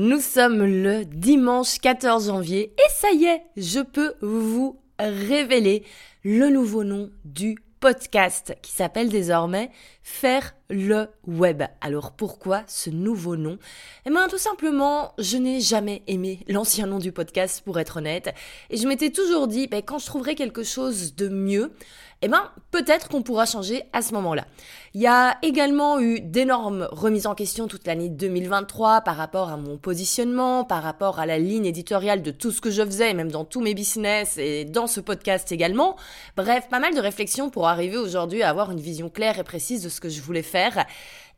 Nous sommes le dimanche 14 janvier et ça y est, je peux vous révéler le nouveau nom du podcast qui s'appelle désormais Faire le web. Alors pourquoi ce nouveau nom? Eh bien tout simplement, je n'ai jamais aimé l'ancien nom du podcast pour être honnête. Et je m'étais toujours dit, ben, quand je trouverai quelque chose de mieux, eh ben peut-être qu'on pourra changer à ce moment-là. Il y a également eu d'énormes remises en question toute l'année 2023 par rapport à mon positionnement, par rapport à la ligne éditoriale de tout ce que je faisais, même dans tous mes business et dans ce podcast également. Bref, pas mal de réflexions pour arriver aujourd'hui à avoir une vision claire et précise de ce que je voulais faire.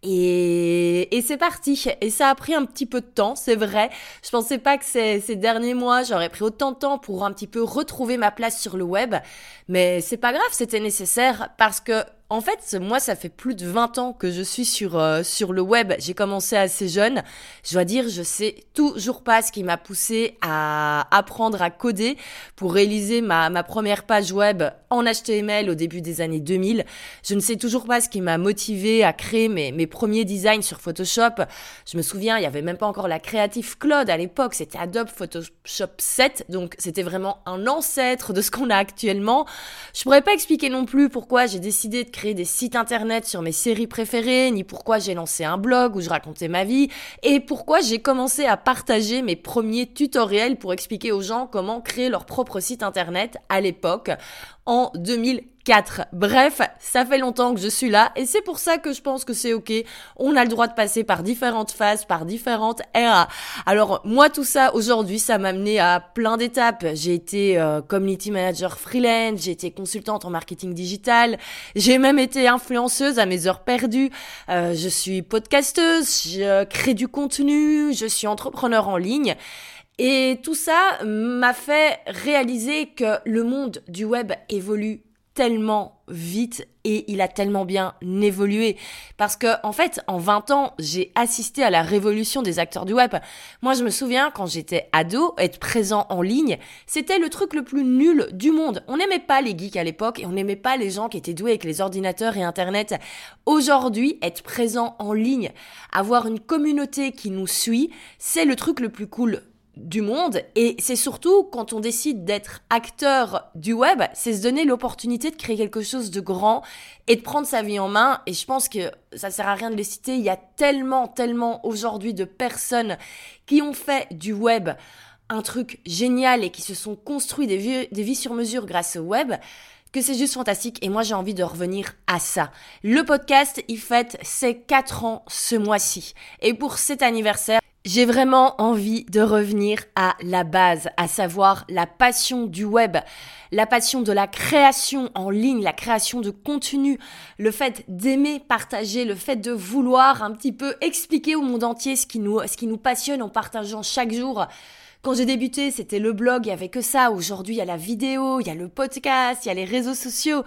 Et, et c'est parti. Et ça a pris un petit peu de temps, c'est vrai. Je pensais pas que ces, ces derniers mois, j'aurais pris autant de temps pour un petit peu retrouver ma place sur le web. Mais c'est pas grave, c'était nécessaire parce que en fait, moi, ça fait plus de 20 ans que je suis sur, euh, sur le web. J'ai commencé assez jeune. Je dois dire, je sais toujours pas ce qui m'a poussé à apprendre à coder pour réaliser ma, ma première page web en HTML au début des années 2000. Je ne sais toujours pas ce qui m'a motivé à créer mes, mes premiers designs sur Photoshop. Je me souviens, il y avait même pas encore la Creative Cloud à l'époque. C'était Adobe Photoshop 7. Donc, c'était vraiment un ancêtre de ce qu'on a actuellement. Je pourrais pas expliquer non plus pourquoi j'ai décidé de créer des sites internet sur mes séries préférées, ni pourquoi j'ai lancé un blog où je racontais ma vie, et pourquoi j'ai commencé à partager mes premiers tutoriels pour expliquer aux gens comment créer leur propre site internet à l'époque, en 2000 4. Bref, ça fait longtemps que je suis là et c'est pour ça que je pense que c'est ok. On a le droit de passer par différentes phases, par différentes eras. Alors moi tout ça aujourd'hui, ça m'a amené à plein d'étapes. J'ai été euh, community manager freelance, j'ai été consultante en marketing digital, j'ai même été influenceuse à mes heures perdues. Euh, je suis podcasteuse, je crée du contenu, je suis entrepreneur en ligne. Et tout ça m'a fait réaliser que le monde du web évolue tellement vite et il a tellement bien évolué parce que en fait en 20 ans j'ai assisté à la révolution des acteurs du web. Moi je me souviens quand j'étais ado être présent en ligne c'était le truc le plus nul du monde. On n'aimait pas les geeks à l'époque et on n'aimait pas les gens qui étaient doués avec les ordinateurs et internet. Aujourd'hui être présent en ligne, avoir une communauté qui nous suit c'est le truc le plus cool du monde et c'est surtout quand on décide d'être acteur du web, c'est se donner l'opportunité de créer quelque chose de grand et de prendre sa vie en main et je pense que ça sert à rien de les citer, il y a tellement tellement aujourd'hui de personnes qui ont fait du web un truc génial et qui se sont construits des vies, sur mesure grâce au web que c'est juste fantastique et moi j'ai envie de revenir à ça. Le podcast, il fête ses 4 ans ce mois-ci. Et pour cet anniversaire, j'ai vraiment envie de revenir à la base, à savoir la passion du web, la passion de la création en ligne, la création de contenu, le fait d'aimer partager, le fait de vouloir un petit peu expliquer au monde entier ce qui nous, ce qui nous passionne en partageant chaque jour quand j'ai débuté, c'était le blog, il y avait que ça. Aujourd'hui, il y a la vidéo, il y a le podcast, il y a les réseaux sociaux.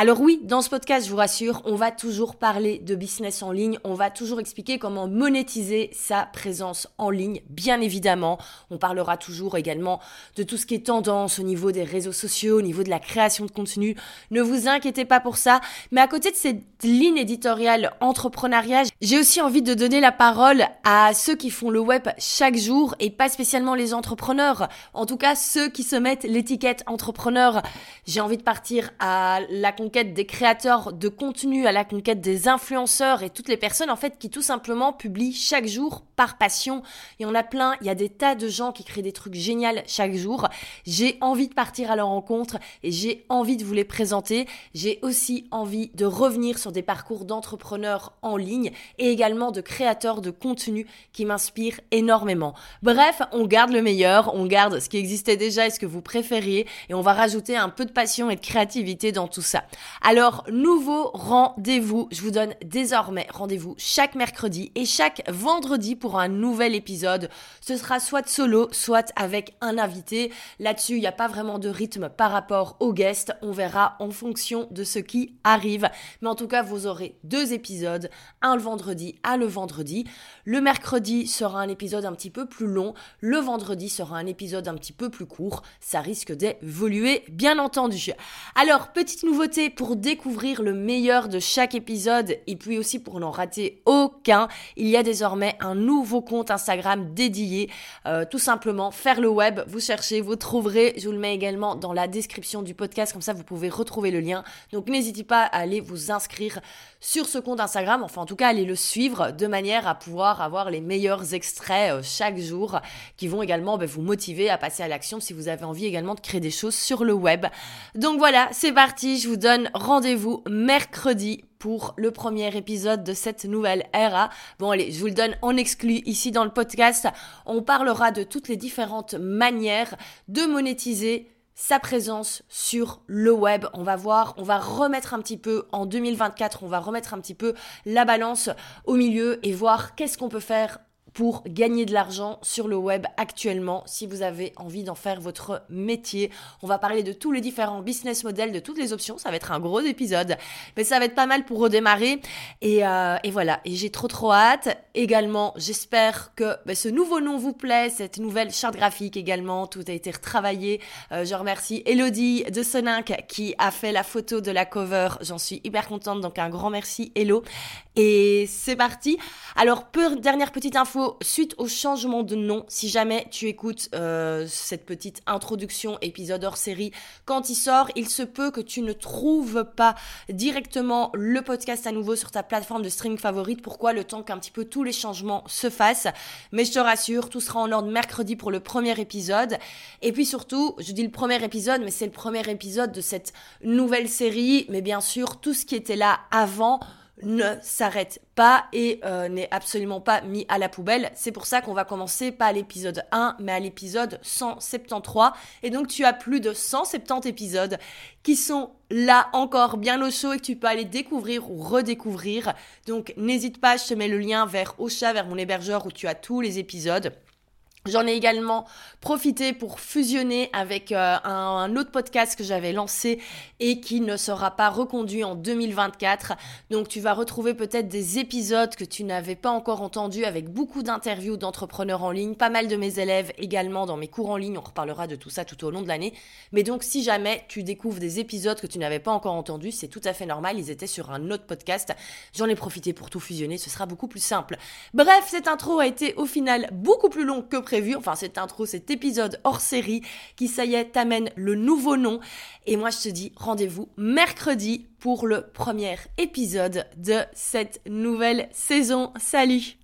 Alors oui, dans ce podcast, je vous rassure, on va toujours parler de business en ligne, on va toujours expliquer comment monétiser sa présence en ligne, bien évidemment. On parlera toujours également de tout ce qui est tendance au niveau des réseaux sociaux, au niveau de la création de contenu. Ne vous inquiétez pas pour ça. Mais à côté de cette ligne éditoriale entrepreneuriat, j'ai aussi envie de donner la parole à ceux qui font le web chaque jour et pas spécialement les entrepreneurs. En tout cas, ceux qui se mettent l'étiquette entrepreneur. J'ai envie de partir à la conquête des créateurs de contenu, à la conquête des influenceurs et toutes les personnes en fait qui tout simplement publient chaque jour par passion. Il y en a plein, il y a des tas de gens qui créent des trucs géniaux chaque jour. J'ai envie de partir à leur rencontre et j'ai envie de vous les présenter. J'ai aussi envie de revenir sur des parcours d'entrepreneurs en ligne et également de créateurs de contenu qui m'inspirent énormément. Bref, on garde le meilleur, on garde ce qui existait déjà et ce que vous préfériez et on va rajouter un peu de passion et de créativité dans tout ça. Alors, nouveau rendez-vous, je vous donne désormais rendez-vous chaque mercredi et chaque vendredi pour un nouvel épisode. Ce sera soit solo, soit avec un invité. Là-dessus, il n'y a pas vraiment de rythme par rapport aux guests. On verra en fonction de ce qui arrive. Mais en tout cas, vous aurez deux épisodes, un le vendredi, un le vendredi. Le mercredi sera un épisode un petit peu plus long. Le vendredi sera un épisode un petit peu plus court. Ça risque d'évoluer, bien entendu. Alors, petite nouveauté pour découvrir le meilleur de chaque épisode et puis aussi pour n'en rater aucun, il y a désormais un nouveau compte Instagram dédié. Euh, tout simplement, faire le web, vous cherchez, vous trouverez. Je vous le mets également dans la description du podcast, comme ça vous pouvez retrouver le lien. Donc n'hésitez pas à aller vous inscrire sur ce compte Instagram, enfin en tout cas allez le suivre de manière à pouvoir avoir les meilleurs extraits euh, chaque jour qui vont également ben, vous motiver à passer à l'action si vous avez envie également de créer des choses sur le web. Donc voilà, c'est parti, je vous donne rendez-vous mercredi pour le premier épisode de cette nouvelle era. Bon allez, je vous le donne en exclu ici dans le podcast. On parlera de toutes les différentes manières de monétiser sa présence sur le web. On va voir, on va remettre un petit peu en 2024, on va remettre un petit peu la balance au milieu et voir qu'est-ce qu'on peut faire pour gagner de l'argent sur le web actuellement si vous avez envie d'en faire votre métier. On va parler de tous les différents business models, de toutes les options. Ça va être un gros épisode, mais ça va être pas mal pour redémarrer. Et, euh, et voilà, et j'ai trop trop hâte. Également, j'espère que bah, ce nouveau nom vous plaît, cette nouvelle charte graphique également, tout a été retravaillé. Euh, je remercie Elodie de Soninck qui a fait la photo de la cover. J'en suis hyper contente, donc un grand merci Hello. Et c'est parti. Alors, dernière petite info, suite au changement de nom, si jamais tu écoutes euh, cette petite introduction, épisode hors série, quand il sort, il se peut que tu ne trouves pas directement le podcast à nouveau sur ta plateforme de streaming favorite. Pourquoi? Le temps qu'un petit peu tous les changements se fassent. Mais je te rassure, tout sera en ordre mercredi pour le premier épisode. Et puis surtout, je dis le premier épisode, mais c'est le premier épisode de cette nouvelle série. Mais bien sûr, tout ce qui était là avant ne s'arrête pas et euh, n'est absolument pas mis à la poubelle. C'est pour ça qu'on va commencer pas à l'épisode 1, mais à l'épisode 173. Et donc tu as plus de 170 épisodes qui sont là encore bien au chaud et que tu peux aller découvrir ou redécouvrir. Donc n'hésite pas, je te mets le lien vers Ocha, vers mon hébergeur où tu as tous les épisodes. J'en ai également profité pour fusionner avec euh, un, autre podcast que j'avais lancé et qui ne sera pas reconduit en 2024. Donc tu vas retrouver peut-être des épisodes que tu n'avais pas encore entendus avec beaucoup d'interviews d'entrepreneurs en ligne, pas mal de mes élèves également dans mes cours en ligne. On reparlera de tout ça tout au long de l'année. Mais donc si jamais tu découvres des épisodes que tu n'avais pas encore entendus, c'est tout à fait normal. Ils étaient sur un autre podcast. J'en ai profité pour tout fusionner. Ce sera beaucoup plus simple. Bref, cette intro a été au final beaucoup plus longue que enfin cette intro, cet épisode hors série qui, ça y est, t'amène le nouveau nom. Et moi, je te dis rendez-vous mercredi pour le premier épisode de cette nouvelle saison. Salut